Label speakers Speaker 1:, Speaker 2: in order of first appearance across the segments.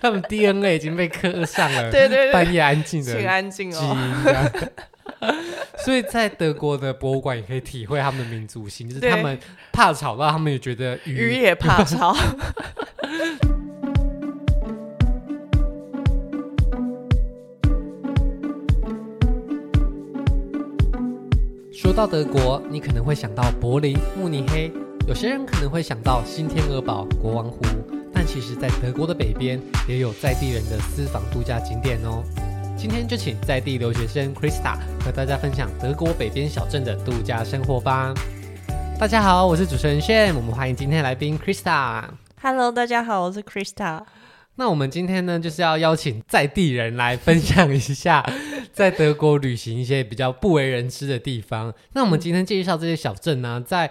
Speaker 1: 他们 DNA 已经被刻上了，
Speaker 2: 对 对对，
Speaker 1: 半夜安静的，
Speaker 2: 请安静哦。
Speaker 1: 所以在德国的博物馆也可以体会他们的民族性，就是他们怕吵到，他们也觉得鱼，
Speaker 2: 鱼也怕吵。
Speaker 1: 说到德国，你可能会想到柏林、慕尼黑，有些人可能会想到新天鹅堡、国王湖，但其实，在德国的北边也有在地人的私房度假景点哦。今天就请在地留学生 Krista 和大家分享德国北边小镇的度假生活吧。大家好，我是主持人炫，我们欢迎今天来宾 Krista。
Speaker 2: Hello，大家好，我是 Krista。
Speaker 1: 那我们今天呢，就是要邀请在地人来分享一下在德国旅行一些比较不为人知的地方。那我们今天介绍这些小镇呢，在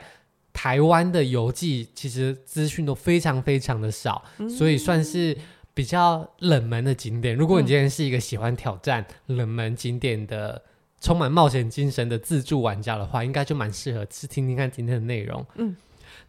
Speaker 1: 台湾的游记其实资讯都非常非常的少，所以算是。比较冷门的景点，如果你今天是一个喜欢挑战冷门景点的、充满冒险精神的自助玩家的话，应该就蛮适合去听听看今天的内容。嗯，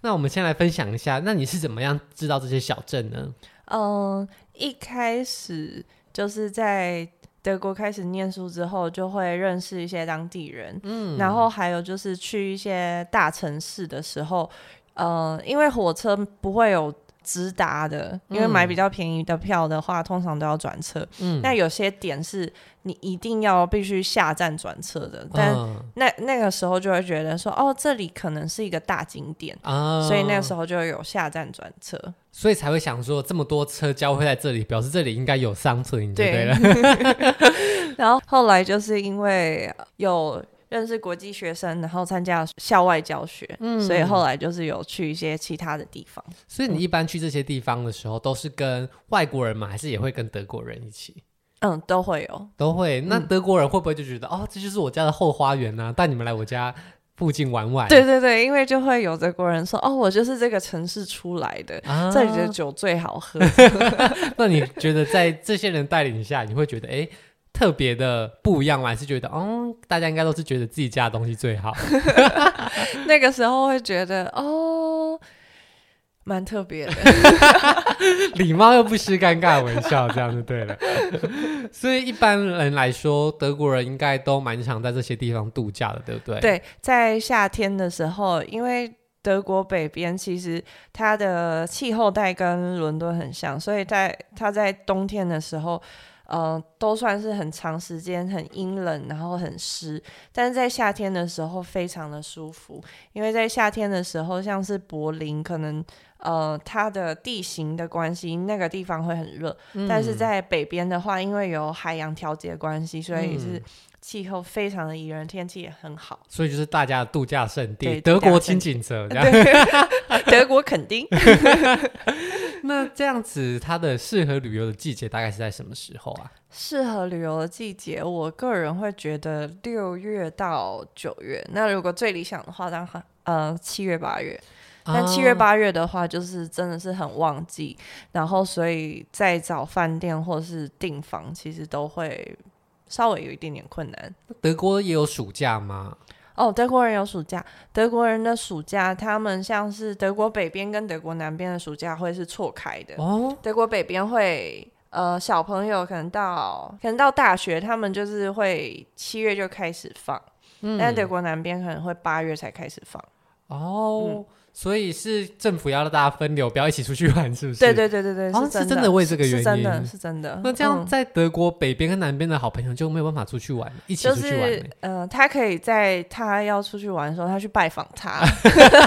Speaker 1: 那我们先来分享一下，那你是怎么样知道这些小镇呢？
Speaker 2: 嗯，一开始就是在德国开始念书之后，就会认识一些当地人。嗯，然后还有就是去一些大城市的时候，呃，因为火车不会有。直达的，因为买比较便宜的票的话，嗯、通常都要转车。嗯，那有些点是你一定要必须下站转车的，但那那个时候就会觉得说，哦，这里可能是一个大景点啊，所以那个时候就有下站转车，
Speaker 1: 所以才会想说，这么多车交汇在这里，表示这里应该有商车，对，对了。
Speaker 2: 然后后来就是因为有。认识国际学生，然后参加校外教学，嗯，所以后来就是有去一些其他的地方。
Speaker 1: 所以你一般去这些地方的时候，都是跟外国人吗？还是也会跟德国人一起？
Speaker 2: 嗯，都会有，
Speaker 1: 都会。那德国人会不会就觉得，嗯、哦，这就是我家的后花园呢？带你们来我家附近玩玩？
Speaker 2: 对对对，因为就会有德国人说，哦，我就是这个城市出来的，啊、这里的酒最好喝。
Speaker 1: 那你觉得在这些人带领下，你会觉得，哎？特别的不一样我？还是觉得，哦，大家应该都是觉得自己家的东西最好。
Speaker 2: 那个时候会觉得，哦，蛮特别的，
Speaker 1: 礼貌又不失尴尬微笑，这样就对了。所以一般人来说，德国人应该都蛮常在这些地方度假的，对不对？
Speaker 2: 对，在夏天的时候，因为德国北边其实它的气候带跟伦敦很像，所以在它在冬天的时候。嗯、呃，都算是很长时间很阴冷，然后很湿，但是在夏天的时候非常的舒服，因为在夏天的时候，像是柏林，可能呃它的地形的关系，那个地方会很热，但是在北边的话，因为有海洋调节关系，所以是气候非常的宜人，天气也很好，
Speaker 1: 所以就是大家的度假胜地，德国清景泽，
Speaker 2: 德国垦丁。
Speaker 1: 那这样子，它的适合旅游的季节大概是在什么时候啊？
Speaker 2: 适合旅游的季节，我个人会觉得六月到九月。那如果最理想的话，当然呃七月八月。但七月八月的话，就是真的是很旺季，哦、然后所以再找饭店或是订房，其实都会稍微有一点点困难。
Speaker 1: 德国也有暑假吗？
Speaker 2: 哦，德国人有暑假。德国人的暑假，他们像是德国北边跟德国南边的暑假会是错开的。哦，德国北边会，呃，小朋友可能到可能到大学，他们就是会七月就开始放，嗯，但德国南边可能会八月才开始放。
Speaker 1: 哦。嗯所以是政府要让大家分流，不要一起出去玩，是不是？
Speaker 2: 对对对对对，哦
Speaker 1: 是真的为这个原因，是真
Speaker 2: 的，是真的。
Speaker 1: 那这样在德国北边跟南边的好朋友就没有办法出去玩，一起出去玩。
Speaker 2: 嗯，他可以在他要出去玩的时候，他去拜访他，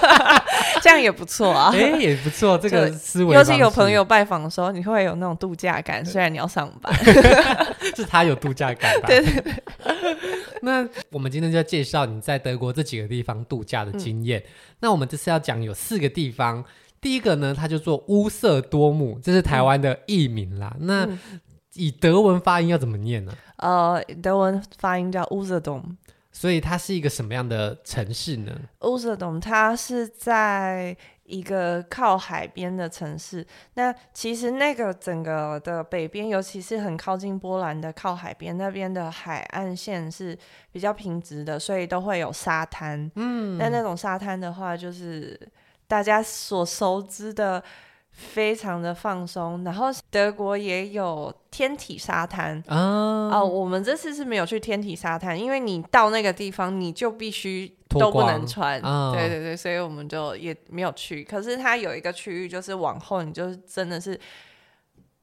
Speaker 2: 这样也不错啊。哎，也不错，这个思维。尤其有朋友拜访的时候，你会有那种度假感，虽然你要上班，
Speaker 1: 是他有度假感吧？
Speaker 2: 对对对。
Speaker 1: 那我们今天就要介绍你在德国这几个地方度假的经验。那我们这次要讲有四个地方，第一个呢，它就做乌瑟多姆，这是台湾的译名啦。嗯、那以德文发音要怎么念呢？
Speaker 2: 呃，德文发音叫乌瑟多姆，
Speaker 1: 所以它是一个什么样的城市呢？
Speaker 2: 乌瑟多姆，它是在一个靠海边的城市。那其实那个整个的北边，尤其是很靠近波兰的靠海边那边的海岸线是比较平直的，所以都会有沙滩。嗯，那那种沙滩的话，就是大家所熟知的非常的放松。然后德国也有天体沙滩
Speaker 1: 啊，
Speaker 2: 哦，我们这次是没有去天体沙滩，因为你到那个地方你就必须都不能穿，
Speaker 1: 啊、
Speaker 2: 对对对，所以我们就也没有去。可是它有一个区域，就是往后你就是真的是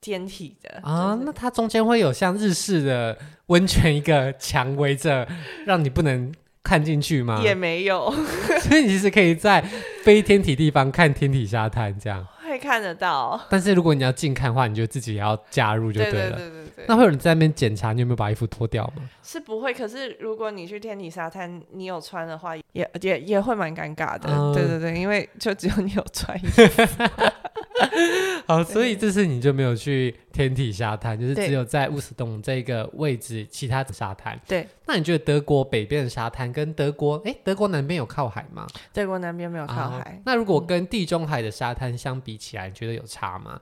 Speaker 2: 天体的
Speaker 1: 啊，
Speaker 2: 就是、
Speaker 1: 那它中间会有像日式的温泉一个墙围着，让你不能。看进去吗？
Speaker 2: 也没有，
Speaker 1: 所以你其实可以在非天体地方看天体沙滩，这样
Speaker 2: 会 看得到。
Speaker 1: 但是如果你要近看的话，你就自己也要加入就对了。对对对对对。
Speaker 2: 那
Speaker 1: 会有人在那边检查你有没有把衣服脱掉吗？
Speaker 2: 是不会，可是如果你去天体沙滩，你有穿的话，也也也会蛮尴尬的。嗯、对对对，因为就只有你有穿衣服。
Speaker 1: 好，所以这次你就没有去天体沙滩，就是只有在乌斯洞这个位置，其他的沙滩。
Speaker 2: 对，
Speaker 1: 那你觉得德国北边的沙滩跟德国，哎，德国南边有靠海吗？
Speaker 2: 德国南边没有靠海。啊、
Speaker 1: 那如果跟地中海的沙滩相比起来，你觉得有差吗？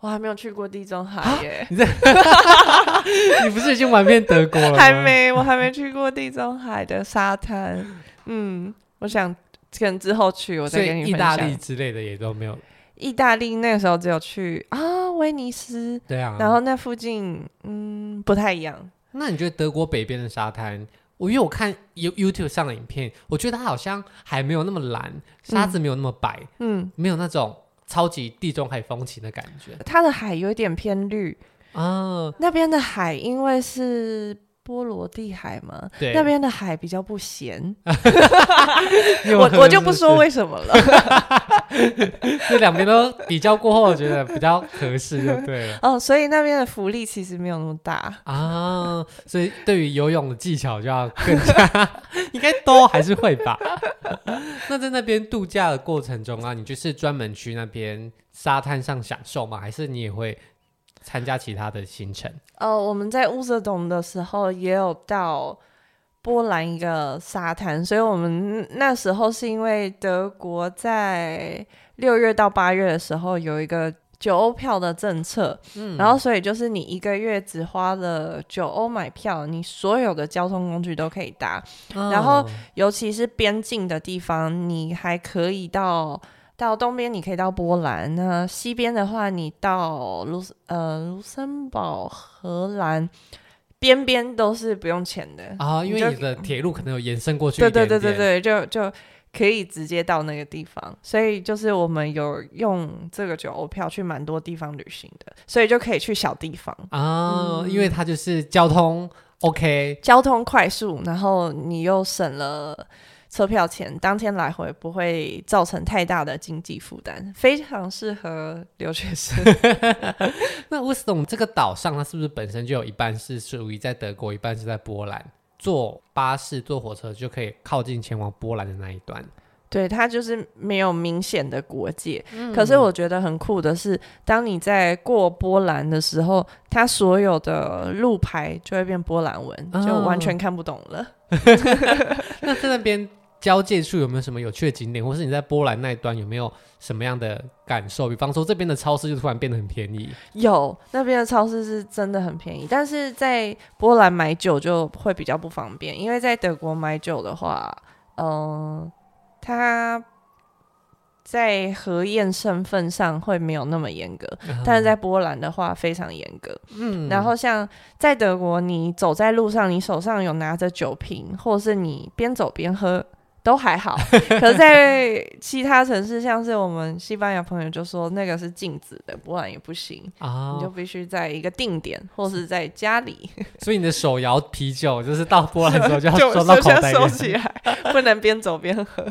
Speaker 2: 我还没有去过地中海耶。你，
Speaker 1: 你不是已经玩遍德国了吗？
Speaker 2: 还没，我还没去过地中海的沙滩。嗯，我想可能之后去，我再跟你分享。
Speaker 1: 意大利之类的也都没有。
Speaker 2: 意大利那个时候只有去啊威尼斯，
Speaker 1: 对啊，
Speaker 2: 然后那附近嗯不太一样。
Speaker 1: 那你觉得德国北边的沙滩？我因为我看 You YouTube 上的影片，我觉得它好像还没有那么蓝，沙子没有那么白，嗯，没有那种超级地中海风情的感觉。
Speaker 2: 它的海有一点偏绿啊，那边的海因为是。波罗的海吗？
Speaker 1: 对，
Speaker 2: 那边的海比较不咸。我我就不说为什么了。
Speaker 1: 这两边都比较过后，我觉得比较合适，就对了。
Speaker 2: 哦，所以那边的浮力其实没有那么大
Speaker 1: 啊。所以对于游泳的技巧就要更加，应该都还是会吧。那在那边度假的过程中啊，你就是专门去那边沙滩上享受吗？还是你也会？参加其他的行程。
Speaker 2: 呃，我们在乌瑟东的时候也有到波兰一个沙滩，所以我们那时候是因为德国在六月到八月的时候有一个九欧票的政策，嗯，然后所以就是你一个月只花了九欧买票，你所有的交通工具都可以搭，哦，然后尤其是边境的地方，你还可以到。到东边你可以到波兰，那西边的话你到卢呃卢森堡、荷兰边边都是不用钱的
Speaker 1: 啊，因为你的铁路可能有延伸过去。
Speaker 2: 对对对对对，就就可以直接到那个地方，所以就是我们有用这个九欧票去蛮多地方旅行的，所以就可以去小地方
Speaker 1: 啊，嗯、因为它就是交通 OK，
Speaker 2: 交通快速，然后你又省了。车票钱当天来回不会造成太大的经济负担，非常适合留学生。
Speaker 1: 那乌斯东这个岛上，它是不是本身就有一半是属于在德国，一半是在波兰？坐巴士、坐火车就可以靠近前往波兰的那一端。
Speaker 2: 对，它就是没有明显的国界。嗯。可是我觉得很酷的是，当你在过波兰的时候，它所有的路牌就会变波兰文，就完全看不懂了。哦、
Speaker 1: 那在那边。交界处有没有什么有趣的景点，或是你在波兰那一端有没有什么样的感受？比方说这边的超市就突然变得很便宜。
Speaker 2: 有，那边的超市是真的很便宜，但是在波兰买酒就会比较不方便，因为在德国买酒的话，嗯、呃，它在核验身份上会没有那么严格，嗯，但是在波兰的话非常严格。嗯，然后像在德国，你走在路上，你手上有拿着酒瓶，或是你边走边喝。都还好，可是在其他城市，像是我们西班牙朋友就说那个是禁止的，不然也不行，啊、你就必须在一个定点或是在家里。
Speaker 1: 所以你的手摇啤酒就是到波兰的时候就要 收到口袋里，
Speaker 2: 收起来，不能边走边喝。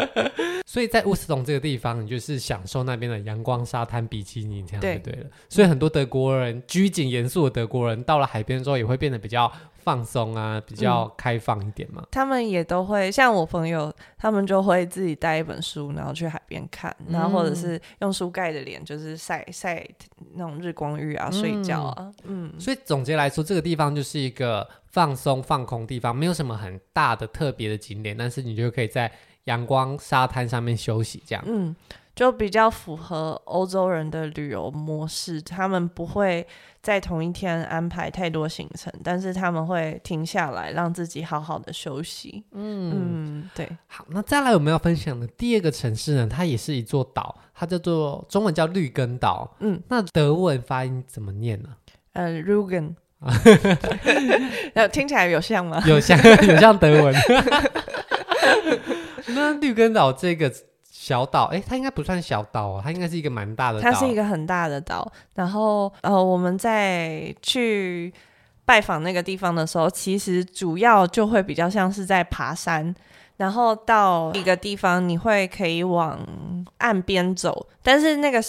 Speaker 1: 所以在乌斯隆这个地方，你就是享受那边的阳光、沙滩、比基尼这样就对了。所以很多德国人拘谨严肃的德国人，到了海边之后也会变得比较。放松啊，比较开放一点嘛。嗯，他们
Speaker 2: 也都会像我朋友，他们就会自己带一本书，然后去海边看，然后或者是用书盖着脸，就是晒晒那种日光浴啊，睡觉啊。嗯，
Speaker 1: 所以总结来说，这个地方就是一个放松放空地方，没有什么很大的特别的景点，但是你就可以在阳光沙滩上面休息这样。
Speaker 2: 嗯。就比较符合欧洲人的旅游模式，他们不会在同一天安排太多行程，但是他们会停下来让自己好好的休息。嗯嗯，对。
Speaker 1: 好，那再来我们要分享的第二个城市呢，它也是一座岛，它叫做中文叫绿根岛。嗯，那德文发音怎么念呢？
Speaker 2: 呃，Rugen。听起来有像吗？
Speaker 1: 有像，有像德文。那绿根岛这个小岛，哎、它应该不算小岛哦，它应该是一个蛮大的。
Speaker 2: 它是一个很大的岛。然后，呃，我们在去拜访那个地方的时候，其实主要就会比较像是在爬山。然后到一个地方，你会可以往岸边走，但是那个。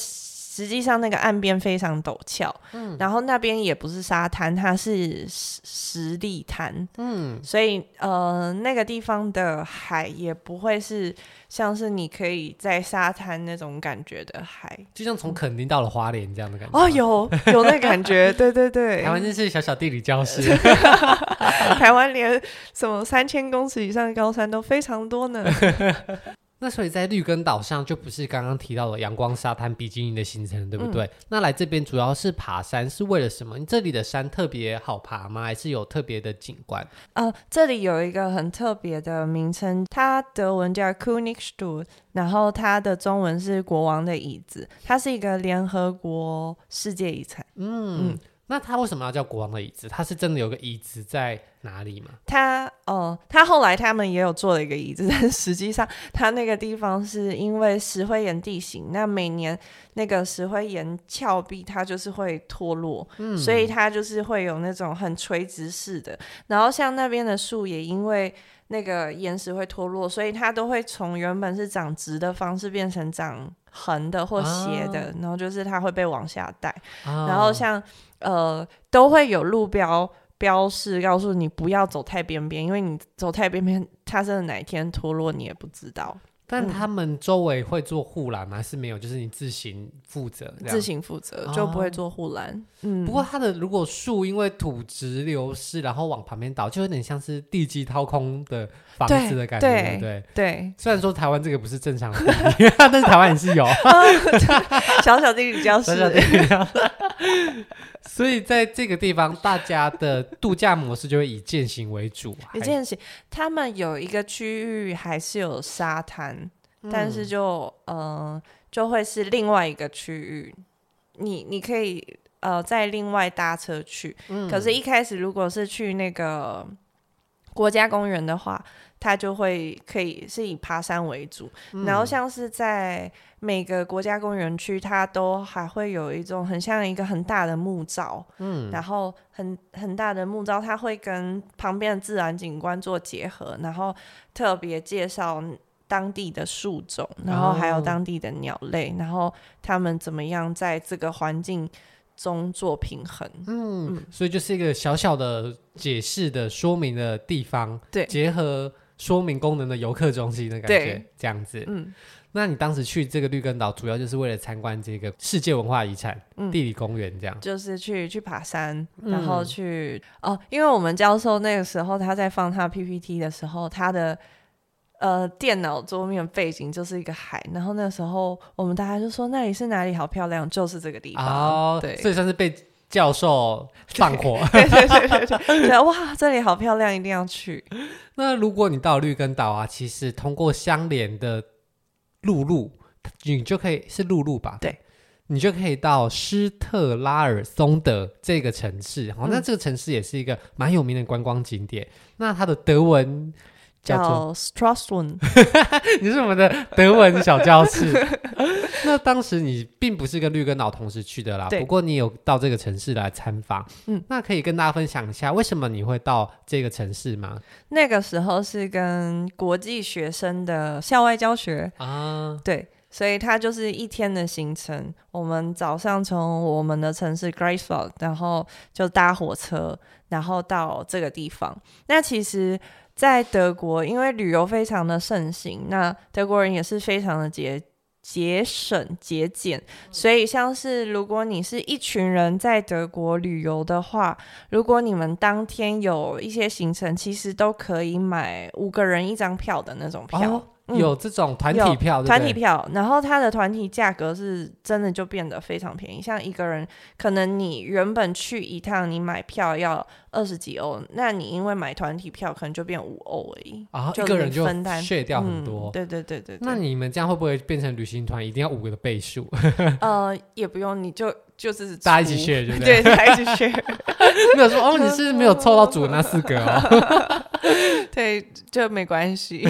Speaker 2: 实际上那个岸边非常陡峭，嗯，然后那边也不是沙滩，它是石石砾滩，嗯，所以呃那个地方的海也不会是像是你可以在沙滩那种感觉的海，
Speaker 1: 就像从垦丁到了花莲这样的感觉。
Speaker 2: 哦，有有那感觉，对对对。
Speaker 1: 台湾真是小小地理教室，
Speaker 2: 台湾连什么三千公尺以上的高山都非常多呢。
Speaker 1: 那所以在绿根岛上就不是刚刚提到的阳光沙滩比基尼的行程，对不对？嗯、那来这边主要是爬山，是为了什么？你这里的山特别好爬吗？还是有特别的景观？
Speaker 2: 呃，这里有一个很特别的名称，它德文叫 Königstuhl，然后它的中文是国王的椅子，它是一个联合国世界遗产。嗯。嗯
Speaker 1: 那他为什么要叫国王的椅子？他是真的有个椅子在哪里吗？
Speaker 2: 他哦，他后来他们也有做了一个椅子，但实际上他那个地方是因为石灰岩地形，那每年那个石灰岩峭壁它就是会脱落，嗯，所以它就是会有那种很垂直式的。然后像那边的树也因为那个岩石会脱落，所以它都会从原本是长直的方式变成长横的或斜的，啊、然后就是它会被往下带，啊、然后像。呃，都会有路标标示告诉你不要走太边边，因为你走太边边，它真的哪一天脱落你也不知道。
Speaker 1: 但他们周围会做护栏吗？还是没有？就是你自行负责，
Speaker 2: 自行负责就不会做护栏。哦、嗯，
Speaker 1: 不过它的如果树因为土质流失，然后往旁边倒，就有点像是地基掏空的房子的感觉，对对对。对，虽然说台湾这个不是正常的，但是台湾也是有。
Speaker 2: 小小地理教室。小小地理教室
Speaker 1: 所以在这个地方，大家的度假模式就会以践行为主。
Speaker 2: 以践行，他们有一个区域还是有沙滩，嗯、但是就呃就会是另外一个区域，你你可以呃再另外搭车去。嗯、可是，一开始如果是去那个国家公园的话，它就会可以是以爬山为主，嗯、然后像是在每个国家公园区，它都还会有一种很像一个很大的木造，嗯，然后很很大的木造，它会跟旁边的自然景观做结合，然后特别介绍当地的树种，然后还有当地的鸟类，哦、然后他们怎么样在这个环境中做平衡，
Speaker 1: 嗯，嗯，所以就是一个小小的解释的说明的地方，对，结合。说明功能的游客中心的感觉，这样子。嗯，那你当时去这个绿根岛，主要就是为了参观这个世界文化遗产、嗯、地理公园，这样。
Speaker 2: 就是去去爬山，然后去、嗯、哦，因为我们教授那个时候他在放他 PPT 的时候，他的呃电脑桌面背景就是一个海，然后那时候我们大家就说那里是哪里好漂亮，就是这个地方。哦，对，
Speaker 1: 所以算是被。教授放火，
Speaker 2: 对对对对对，哇，这里好漂亮，一定要去。
Speaker 1: 那如果你到绿根岛啊，其实通过相连的陆路，你就可以是陆路吧？
Speaker 2: 对，
Speaker 1: 你就可以到施特拉尔松德这个城市。好、嗯，那这个城市也是一个蛮有名的观光景点。那它的德文。
Speaker 2: 叫 Stralsund，
Speaker 1: 你是我们的德文小教室。那当时你并不是跟绿根岛同时去的啦，不过你有到这个城市来参访。嗯，那可以跟大家分享一下，为什么你会到这个城市吗？
Speaker 2: 那个时候是跟国际学生的校外教学啊，对，所以它就是一天的行程。我们早上从我们的城市 Greifswald，然后就搭火车，然后到这个地方。那其实。在德国，因为旅游非常的盛行，那德国人也是非常的节节省节俭，所以像是如果你是一群人在德国旅游的话，如果你们当天有一些行程，其实都可以买五个人一张票的那种票。哦
Speaker 1: 有这种团体票，
Speaker 2: 团体票，然后它的团体价格是真的就变得非常便宜。像一个人，可能你原本去一趟，你买票要二十几欧，那你因为买团体票，可能就变五欧而已。
Speaker 1: 啊，
Speaker 2: 就
Speaker 1: 一个人就
Speaker 2: 分担
Speaker 1: 削掉很多。
Speaker 2: 嗯、对，对，对对。
Speaker 1: 那你们这样会不会变成旅行团一定要五个的倍数？
Speaker 2: 呃，也不用，你就就是
Speaker 1: 大家一起削，对不
Speaker 2: 对？对，大家一起削。
Speaker 1: 没有说哦，你是没有凑到组的那四个哦。
Speaker 2: 对，就没关系。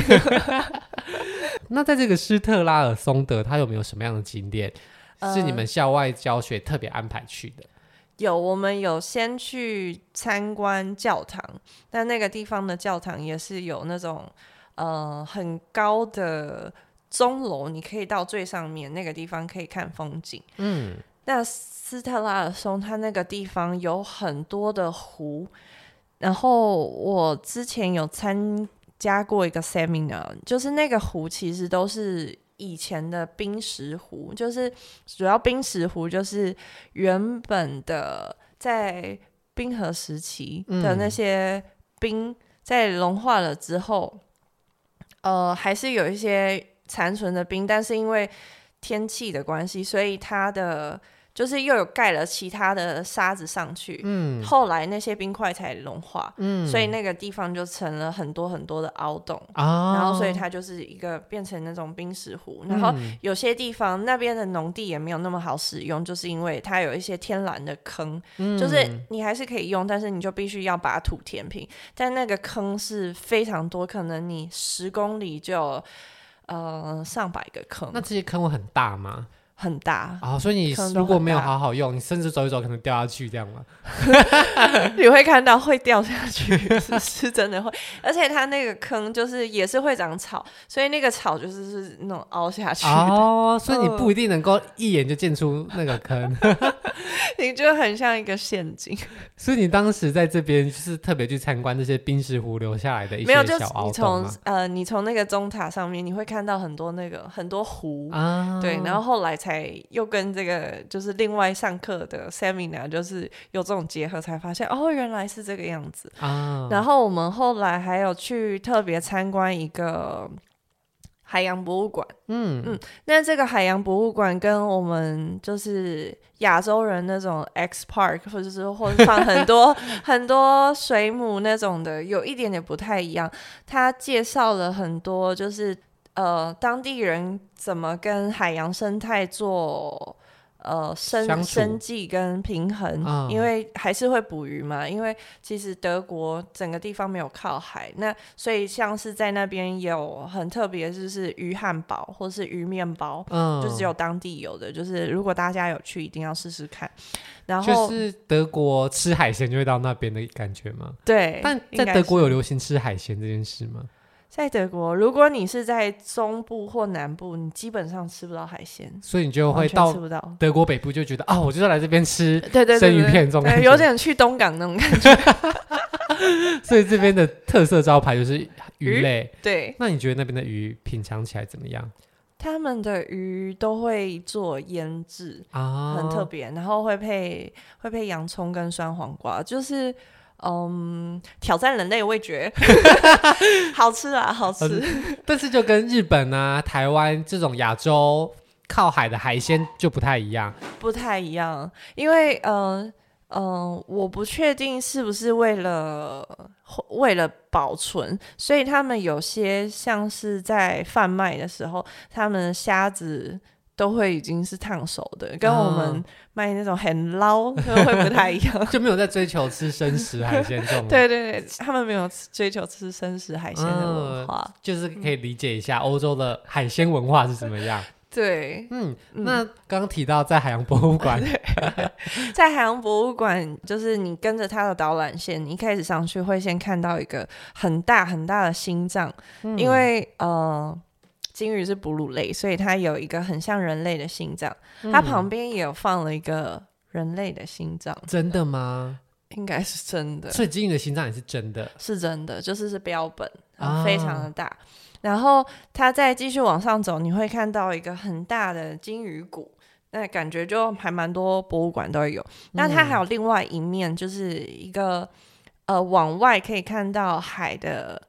Speaker 1: 那在这个施特拉尔松德，它有没有什么样的景点、呃、是你们校外教学特别安排去的？
Speaker 2: 有，我们有先去参观教堂，但那个地方的教堂也是有那种呃很高的钟楼，你可以到最上面那个地方可以看风景。嗯，那斯特拉尔松它那个地方有很多的湖。然后我之前有参加过一个 seminar，就是那个湖其实都是以前的冰石湖，就是主要冰石湖就是原本的在冰河时期的那些冰在融化了之后，嗯、呃，还是有一些残存的冰，但是因为天气的关系，所以它的。就是又有盖了其他的沙子上去，嗯，后来那些冰块才融化，嗯，所以那个地方就成了很多很多的凹洞，哦，然后所以它就是一个变成那种冰石湖，然后有些地方那边的农地也没有那么好使用，就是因为它有一些天然的坑，嗯，就是你还是可以用，但是你就必须要把土填平，但那个坑是非常多，可能你十公里就有呃上百个坑，
Speaker 1: 那这些坑会很大吗？
Speaker 2: 很大
Speaker 1: 啊、哦，所以你如果没有好好用，你甚至走一走可能掉下去，这样吗？
Speaker 2: 你会看到会掉下去，是，是真的会。而且它那个坑就是也是会长草，所以那个草就是是那种凹下去
Speaker 1: 哦，所以你不一定能够一眼就见出那个坑，
Speaker 2: 你就很像一个陷阱。
Speaker 1: 所以你当时在这边就是特别去参观这些冰石湖留下来的一些小凹洞吗？
Speaker 2: 呃，你从那个钟塔上面你会看到很多那个很多湖啊，对，然后后来。才又跟这个就是另外上课的 seminar 就是有这种结合，才发现哦，原来是这个样子啊。然后我们后来还有去特别参观一个海洋博物馆，嗯嗯。那这个海洋博物馆跟我们就是亚洲人那种 X Park 或者是或者放很多 很多水母那种的有一点点不太一样。他介绍了很多就是。呃，当地人怎么跟海洋生态做呃生生计跟平衡？嗯，因为还是会捕鱼嘛。因为其实德国整个地方没有靠海，那所以像是在那边有很特别，就是鱼汉堡或是鱼面包，嗯，就只有当地有的。就是如果大家有去，一定要试试看。然后
Speaker 1: 就是德国吃海鲜就会到那边的感觉吗？
Speaker 2: 对。
Speaker 1: 但在德国有流行吃海鲜这件事吗？
Speaker 2: 在德国，如果你是在中部或南部，你基本上吃不到海鲜，
Speaker 1: 所以你就会到德国北部就觉得啊、哦，我就要来这边吃
Speaker 2: 对对
Speaker 1: 生鱼片这种感觉，
Speaker 2: 有点去东港那种感觉。
Speaker 1: 所以这边的特色招牌就是鱼类。
Speaker 2: 鱼对，
Speaker 1: 那你觉得那边的鱼品尝起来怎么样？
Speaker 2: 他们的鱼都会做腌制啊，很特别，然后会配会配洋葱跟酸黄瓜，就是。嗯，挑战人类味觉，好吃啊，好吃。
Speaker 1: 但是就跟日本啊、台湾这种亚洲靠海的海鲜就不太一样，
Speaker 2: 不太一样。因为，嗯嗯，我不确定是不是为了为了保存，所以他们有些像是在贩卖的时候，他们的虾子。都会已经是烫熟的，跟我们卖那种很捞 都会不太一样，
Speaker 1: 就没有在追求吃生食海鲜这种。
Speaker 2: 对对对，他们没有追求吃生食海鲜的文化，
Speaker 1: 嗯，就是可以理解一下欧洲的海鲜文化是怎么样。
Speaker 2: 对，
Speaker 1: 嗯，那刚刚提到在海洋博物馆，
Speaker 2: 在海洋博物馆，就是你跟着它的导览线，你一开始上去会先看到一个很大很大的心脏，嗯，因为呃。鲸鱼是哺乳类，所以它有一个很像人类的心脏。嗯、它旁边也有放了一个人类的心脏。
Speaker 1: 真的吗？
Speaker 2: 应该是真的。
Speaker 1: 所以鲸鱼的心脏也是真的，
Speaker 2: 是真的，就是是标本，非常的大。啊、然后它再继续往上走，你会看到一个很大的鲸鱼骨，那感觉就还蛮多博物馆都有。那、嗯、它还有另外一面，就是一个呃往外可以看到海的。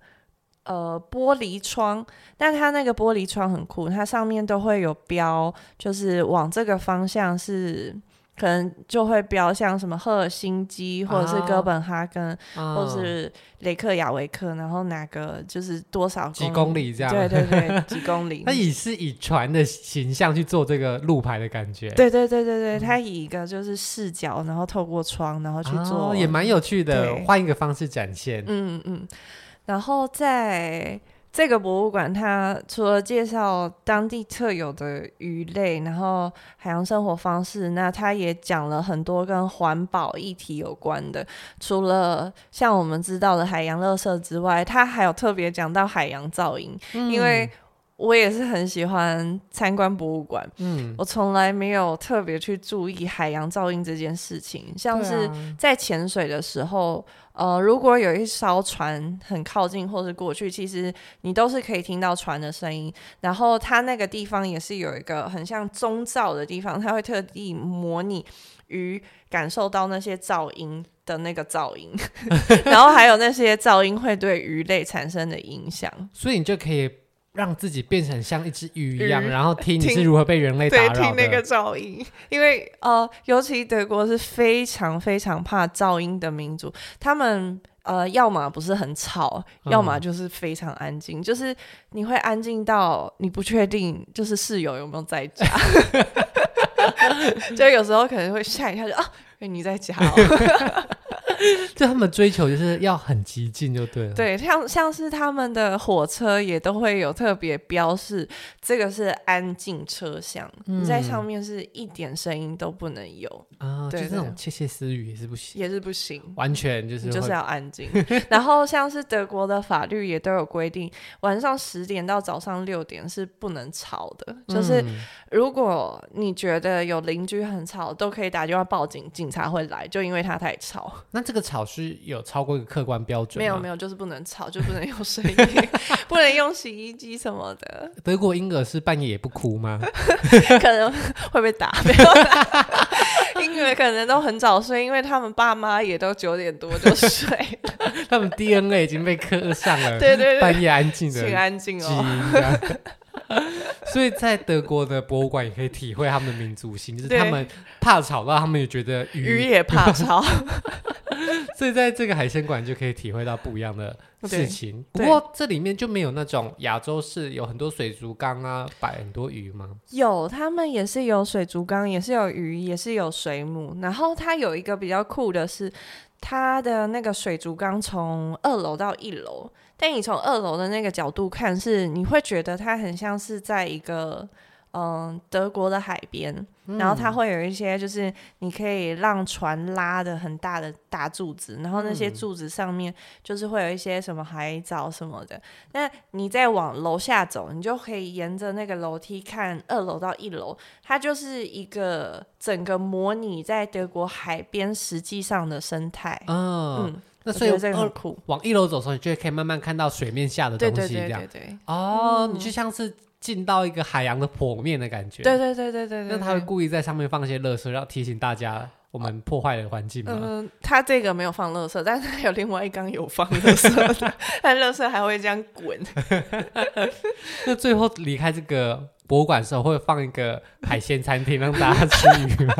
Speaker 2: 呃玻璃窗，但它那个玻璃窗很酷，它上面都会有标，就是往这个方向是。可能就会标像什么赫尔辛基，或者是哥本哈根，哦、或者是雷克雅维克，然后哪个就是多少公
Speaker 1: 几公里这样？
Speaker 2: 对对对，几公里。
Speaker 1: 它以是以船的形象去做这个路牌的感觉。
Speaker 2: 对对对对对，它以一个就是视角，然后透过窗，然后去做，
Speaker 1: 哦、也蛮有趣的，换一个方式展现。
Speaker 2: 嗯嗯，然后在。这个博物馆，它除了介绍当地特有的鱼类，然后海洋生活方式，那它也讲了很多跟环保议题有关的。除了像我们知道的海洋垃圾之外，它还有特别讲到海洋噪音，嗯、因为。我也是很喜欢参观博物馆，嗯，我从来没有特别去注意海洋噪音这件事情，像是在潜水的时候，啊、呃，如果有一艘船很靠近或是过去，其实你都是可以听到船的声音。然后它那个地方也是有一个很像钟罩的地方，它会特地模拟鱼感受到那些噪音的那个噪音，然后还有那些噪音会对鱼类产生的影响，
Speaker 1: 所以你就可以。让自己变成像一只鱼一样，然后听你是如何被人类打扰的。
Speaker 2: 对，听那个噪音，因为呃，尤其德国是非常非常怕噪音的民族，他们呃，要么不是很吵，嗯、要么就是非常安静，就是你会安静到你不确定，就是室友有没有在家，就有时候可能会吓一下，就啊，你在家哦。
Speaker 1: 就他们追求就是要很激进就对了。
Speaker 2: 对，像像是他们的火车也都会有特别标示，这个是安静车厢，嗯、你在上面是一点声音都不能有
Speaker 1: 啊。对，就这种窃窃私语也是不行，
Speaker 2: 也是不行，
Speaker 1: 完全就是
Speaker 2: 就是要安静。然后像是德国的法律也都有规定，晚上十点到早上六点是不能吵的，就是如果你觉得有邻居很吵，都可以打电话报警，警察会来，就因为他太吵。
Speaker 1: 那这个吵是有超过一个客观标准？
Speaker 2: 没有没有，就是不能吵，就不能用声音，不能用洗衣机什么的。
Speaker 1: 德国婴儿是半夜也不哭吗？
Speaker 2: 可能会被打。没有婴儿可能都很早睡，因为他们爸妈也都九点多就睡了。
Speaker 1: 他们 DNA 已经被刻上了，
Speaker 2: 对对对，
Speaker 1: 半夜安静的，
Speaker 2: 请安静哦。
Speaker 1: 所以在德国的博物馆也可以体会他们的民族性，就是他们怕吵到，他们也觉得鱼，
Speaker 2: 鱼也怕吵。
Speaker 1: 所以在这个海鲜馆就可以体会到不一样的事情。不过这里面就没有那种亚洲式有很多水族缸啊，摆很多鱼吗？
Speaker 2: 有，他们也是有水族缸，也是有鱼，也是有水母。然后它有一个比较酷的是，它的那个水族缸从二楼到一楼。但你从二楼的那个角度看，是你会觉得它很像是在一个嗯德国的海边，嗯、然后它会有一些就是你可以让船拉的很大的大柱子，然后那些柱子上面就是会有一些什么海藻什么的。那你再往楼下走，你就可以沿着那个楼梯看二楼到一楼，它就是一个整个模拟在德国海边实际上的生态。哦、嗯。
Speaker 1: 那所以这个很酷，往一楼走的时候，你就可以慢慢看到水面下的东西，这样。对对对对对。哦，嗯、你就像是进到一个海洋的剖面的感觉。
Speaker 2: 对对对对对，对。
Speaker 1: 那他会故意在上面放一些垃圾，要提醒大家我们破坏了环境吗？嗯、呃，
Speaker 2: 他这个没有放垃圾，但是他有另外一缸有放垃圾的，但垃圾还会这样滚。
Speaker 1: 那最后离开这个。博物馆的时候会放一个海鲜餐厅让大家吃鱼吗？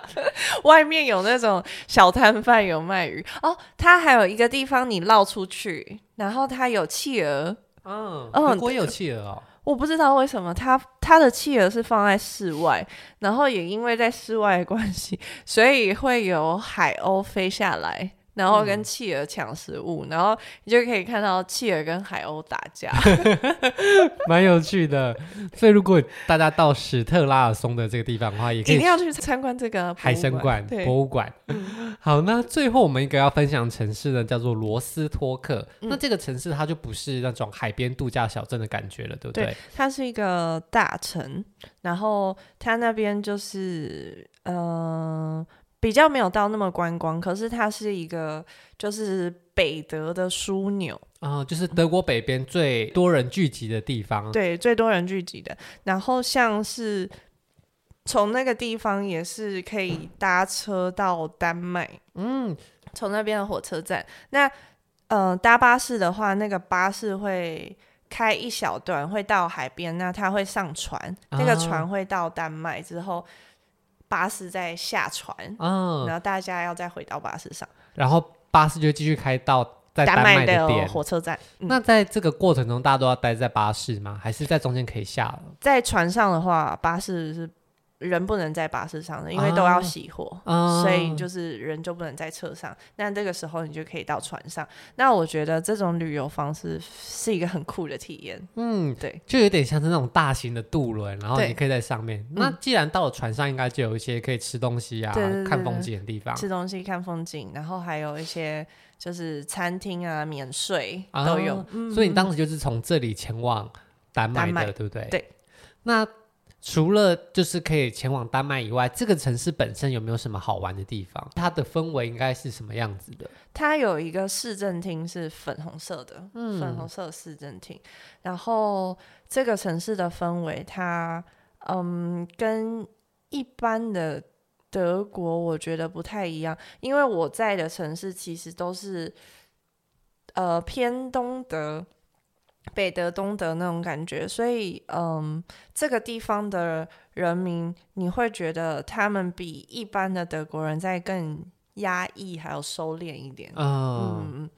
Speaker 2: 外面有那种小摊贩有卖鱼哦，它还有一个地方你绕出去，然后它有企鹅。嗯，
Speaker 1: 德国也有企鹅哦。
Speaker 2: 我不知道为什么他他的企鹅是放在室外，然后也因为在室外的关系，所以会有海鸥飞下来。然后跟企鹅抢食物，嗯、然后你就可以看到企鹅跟海鸥打架
Speaker 1: 蛮有趣的。所以如果大家到史特拉尔松的这个地方的话，也可以
Speaker 2: 一定要去参观这个
Speaker 1: 海参馆博物馆。好，那最后我们一个要分享的城市呢，叫做罗斯托克。嗯、那这个城市它就不是那种海边度假小镇的感觉了，对不对？对，
Speaker 2: 它是一个大城，然后它那边就是嗯。呃比较没有到那么观光，可是它是一个就是北德的枢纽
Speaker 1: 啊、呃，就是德国北边最多人聚集的地方。
Speaker 2: 对，最多人聚集的。然后像是从那个地方也是可以搭车到丹麦，嗯，从那边的火车站。那呃，搭巴士的话，那个巴士会开一小段，会到海边，那他会上船，啊、那个船会到丹麦之后，巴士在下船，嗯、啊，然后大家要再回到巴士上，
Speaker 1: 然后巴士就继续开到在丹麦的，
Speaker 2: 的火车站。
Speaker 1: 嗯、那在这个过程中，大家都要待在巴士吗？还是在中间可以下了？
Speaker 2: 在船上的话，巴士是。人不能在巴士上的，因为都要熄火，啊、所以就是人就不能在车上。那这个时候你就可以到船上。那我觉得这种旅游方式是一个很酷的体验。
Speaker 1: 嗯，对，就有点像是那种大型的渡轮，然后你可以在上面。那既然到了船上，应该就有一些可以吃东西啊、看风景的地方。
Speaker 2: 吃东西、看风景，然后还有一些就是餐厅啊，免税都有。
Speaker 1: 所以你当时就是从这里前往丹麦的，麦对不对？
Speaker 2: 对。
Speaker 1: 那除了就是可以前往丹麦以外，这个城市本身有没有什么好玩的地方？它的氛围应该是什么样子的？
Speaker 2: 它有一个市政厅是粉红色的，嗯，粉红色市政厅。然后这个城市的氛围，它嗯，跟一般的德国我觉得不太一样，因为我在的城市其实都是呃偏东德。北德、东德那种感觉，所以，嗯，这个地方的人民，你会觉得他们比一般的德国人在更压抑，还有收敛一点。
Speaker 1: 嗯，嗯，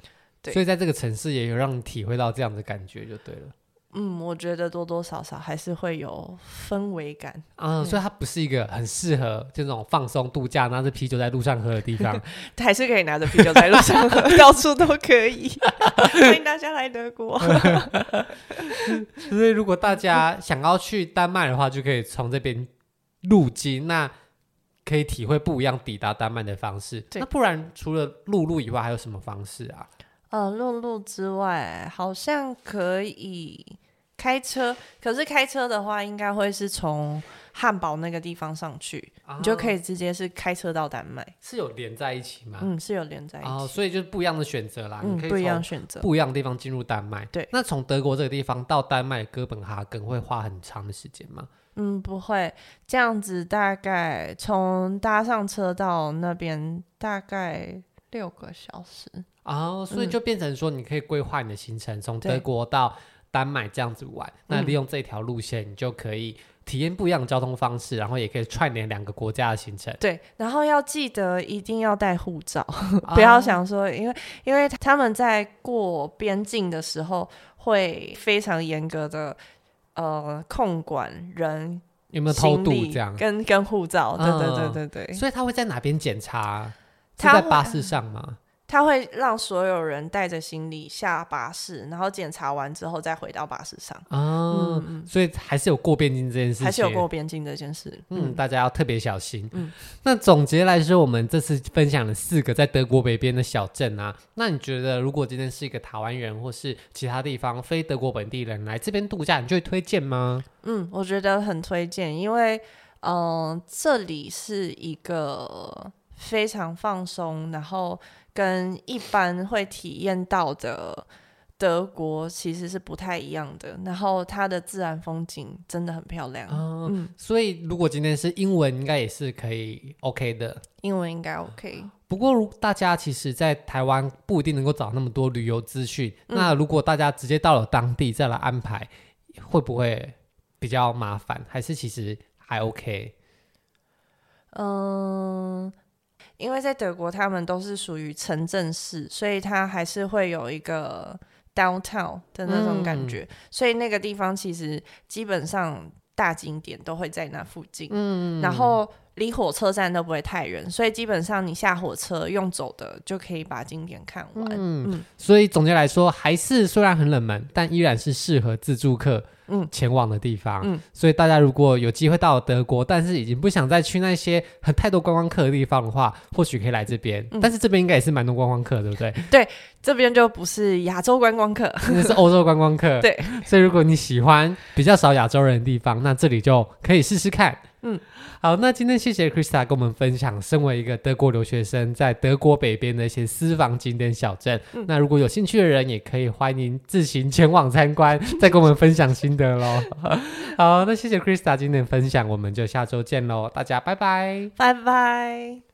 Speaker 1: 对。所以在这个城市也有让你体会到这样的感觉，就对了。
Speaker 2: 嗯，我觉得多多少少还是会有氛围感。
Speaker 1: 嗯，嗯，所以它不是一个很适合这种放松度假，拿着啤酒在路上喝的地方。
Speaker 2: 还是可以拿着啤酒在路上喝，到处都可以。欢迎大家来德国。
Speaker 1: 所以如果大家想要去丹麦的话，就可以从这边入境，那可以体会不一样抵达丹麦的方式。那不然除了陆路以外，还有什么方式啊？
Speaker 2: 呃，陆路之外，好像可以。开车，可是开车的话，应该会是从汉堡那个地方上去，啊、你就可以直接是开车到丹麦。
Speaker 1: 是有连在一起吗？
Speaker 2: 嗯，是有连在一起。哦，
Speaker 1: 所以就是不一样的选择啦。嗯，你可以
Speaker 2: 不一样选择，
Speaker 1: 不一样的地方进入丹麦。
Speaker 2: 对，
Speaker 1: 那从德国这个地方到丹麦哥本哈根会花很长的时间吗？
Speaker 2: 嗯，不会，这样子大概从搭上车到那边大概六个小时。
Speaker 1: 哦，所以就变成说，你可以规划你的行程，从、嗯、德国到。丹麦这样子玩，那利用这条路线，你就可以体验不一样的交通方式，然后也可以串联两个国家的行程。
Speaker 2: 对，然后要记得一定要带护照，啊、不要想说，因为因为他们在过边境的时候会非常严格的呃控管人
Speaker 1: 有没有偷渡这样，
Speaker 2: 跟跟护照，对对对对对。
Speaker 1: 所以他会在哪边检查？他在巴士上吗？
Speaker 2: 他会让所有人带着行李下巴士，然后检查完之后再回到巴士上。
Speaker 1: 哦、嗯，所以还是有过边境这件事，
Speaker 2: 还是有过边境这件事。
Speaker 1: 嗯，嗯，大家要特别小心。嗯，那总结来说，我们这次分享了四个在德国北边的小镇啊。那你觉得，如果今天是一个台湾人或是其他地方非德国本地人来这边度假，你就会推荐吗？
Speaker 2: 嗯，我觉得很推荐，因为嗯、呃，这里是一个非常放松，然后。跟一般会体验到的德国其实是不太一样的，然后它的自然风景真的很漂亮。
Speaker 1: 嗯，嗯，所以如果今天是英文，应该也是可以 OK 的。
Speaker 2: 英文应该 OK。
Speaker 1: 不过，如大家其实，在台湾不一定能够找那么多旅游资讯。嗯，那如果大家直接到了当地再来安排，会不会比较麻烦？还是其实还 OK？
Speaker 2: 嗯。因为在德国，他们都是属于城镇市，所以它还是会有一个 downtown 的那种感觉，嗯、所以那个地方其实基本上大景点都会在那附近，嗯，然后离火车站都不会太远，所以基本上你下火车用走的就可以把景点看完，嗯，嗯，
Speaker 1: 所以总结来说，还是虽然很冷门，但依然是适合自助客。嗯，前往的地方，嗯，所以大家如果有机会到德国，但是已经不想再去那些很太多观光客的地方的话，或许可以来这边。嗯，但是这边应该也是蛮多观光客，对不对？
Speaker 2: 对，这边就不是亚洲观光客，
Speaker 1: 那是欧洲观光客。
Speaker 2: 对，
Speaker 1: 所以如果你喜欢比较少亚洲人的地方，那这里就可以试试看。嗯，好，那今天谢谢 Krista 跟我们分享，身为一个德国留学生，在德国北边的一些私房景点小镇。嗯，那如果有兴趣的人，也可以欢迎自行前往参观，再跟我们分享心得喽。好，那谢谢 Krista 今天的分享，我们就下周见喽，大家拜拜，
Speaker 2: 拜拜。